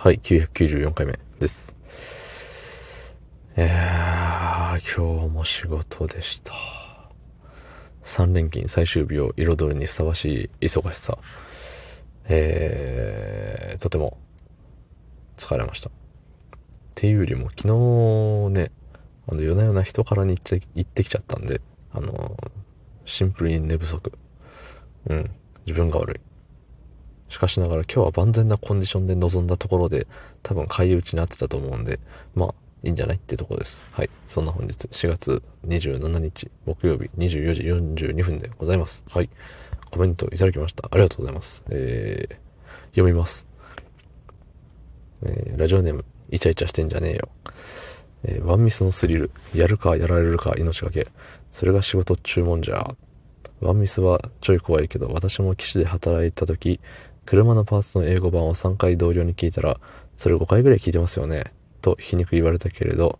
はい、994回目です。いやー、今日も仕事でした。3連勤最終日を彩るにふさわしい忙しさ。えー、とても疲れました。っていうよりも昨日ね、あの夜な夜な人からに行って行ってきちゃったんで、あの、シンプルに寝不足。うん、自分が悪い。しかしながら今日は万全なコンディションで臨んだところで多分買い打ちになってたと思うんで、まあいいんじゃないっていうところです。はい。そんな本日4月27日木曜日24時42分でございます。はい。コメントいただきました。ありがとうございます。えー、読みます。えー、ラジオネーム、イチャイチャしてんじゃねえよ。えー、ワンミスのスリル、やるかやられるか命がけ。それが仕事注文じゃ。ワンミスはちょい怖いけど、私も騎士で働いた時、車のパーツの英語版を3回同僚に聞いたら、それ5回ぐらい聞いてますよね。と皮肉言われたけれど、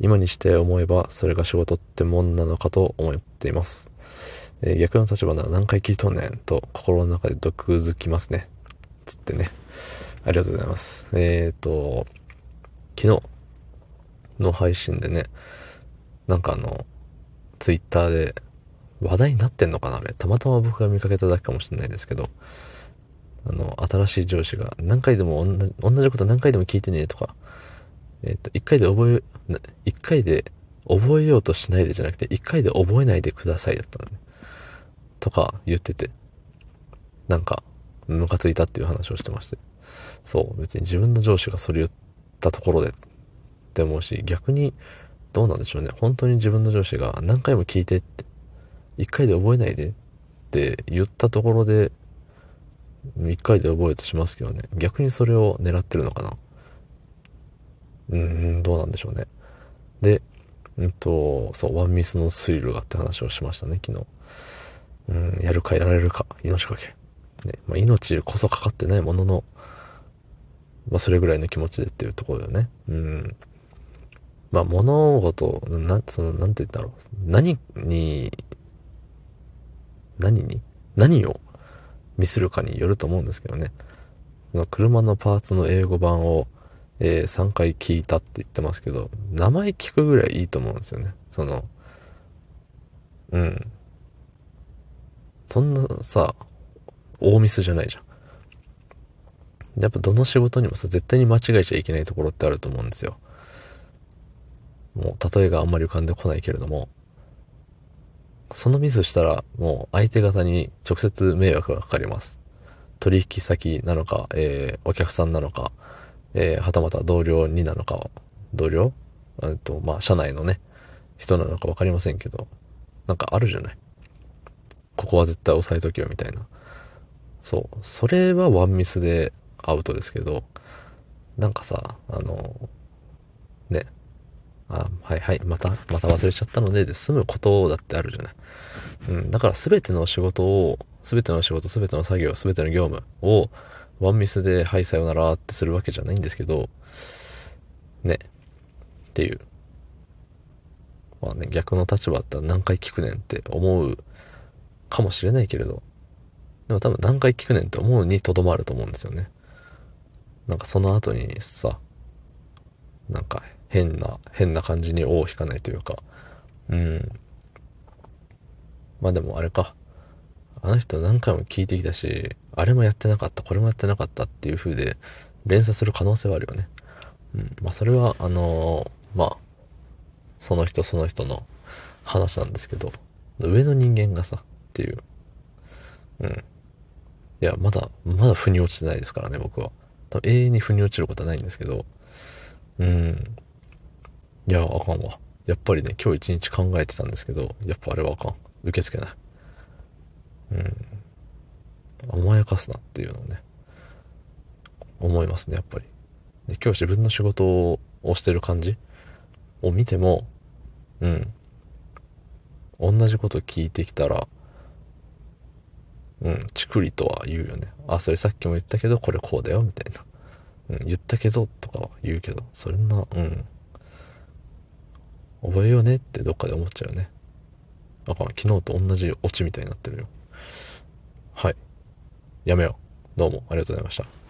今にして思えばそれが仕事ってもんなのかと思っています。えー、逆の立場なら何回聞いとんねんと心の中で毒づきますね。つってね。ありがとうございます。えっ、ー、と、昨日の配信でね、なんかあの、ツイッターで話題になってんのかなあれ。たまたま僕が見かけただけかもしれないですけど、あの、新しい上司が何回でも同じこと何回でも聞いてねとか、えっ、ー、と、一回で覚え、一回で覚えようとしないでじゃなくて、一回で覚えないでくださいだったのね。とか言ってて、なんか、ムカついたっていう話をしてまして。そう、別に自分の上司がそれ言ったところでって思うし、逆に、どうなんでしょうね。本当に自分の上司が何回も聞いてって、一回で覚えないでって言ったところで、1回で覚えようとしますけどね。逆にそれを狙ってるのかな。うん、どうなんでしょうね。で、うんと、そう、ワンミスのスリルがって話をしましたね、昨日。うん、やるかやられるか、命かけ。ね、まあ、命こそかかってないものの、まあ、それぐらいの気持ちでっていうところだよね。うん。まあ、物事、なん、その、なんて言ったろう。何に、何に？何をミスるかによると思うんですけどね。その車のパーツの英語版を、えー、3回聞いたって言ってますけど、名前聞くぐらいいいと思うんですよね。その、うん。そんなさ、大ミスじゃないじゃん。やっぱどの仕事にもさ、絶対に間違えちゃいけないところってあると思うんですよ。もう、例えがあんまり浮かんでこないけれども、そのミスしたら、もう相手方に直接迷惑がかかります。取引先なのか、えー、お客さんなのか、えー、はたまた同僚になのか、同僚？えっと、まあ、社内のね、人なのか分かりませんけど、なんかあるじゃない？ここは絶対押さえとけよ、みたいな。そう。それはワンミスでアウトですけど、なんかさ、あの、ね、あ、はいはい、また、また忘れちゃったので、で済むことだってあるじゃない。うん、だから全ての仕事を、全ての仕事、全ての作業、全ての業務を、ワンミスで、はい、さよならってするわけじゃないんですけど、ね、っていう。まあね、逆の立場だったら何回聞くねんって思うかもしれないけれど、でも多分何回聞くねんって思うにとどまると思うんですよね。なんかその後にさ、なんか変な、変な感じに尾を引かないというか、うん。まあでもあれか。あの人何回も聞いてきたし、あれもやってなかった、これもやってなかったっていう風で連鎖する可能性はあるよね。うん。まあそれは、あのー、まあ、その人その人の話なんですけど、上の人間がさ、っていう。うん。いや、まだ、まだ腑に落ちてないですからね、僕は。多分永遠に腑に落ちることはないんですけど、うん。いや、あかんわ。やっぱりね、今日一日考えてたんですけど、やっぱあれはあかん。受け付けない。うん。甘やかすなっていうのをね、思いますね、やっぱり。で今日自分の仕事をしてる感じを見ても、うん。同じこと聞いてきたら、うん、チクリとは言うよね。あ、それさっきも言ったけど、これこうだよ、みたいな。うん、言ったけど、とかは言うけど、そんな、うん。覚えようねってどっかで思っちゃうよね。あかん昨日と同じオチみたいになってるよ。はい。やめよう。どうもありがとうございました。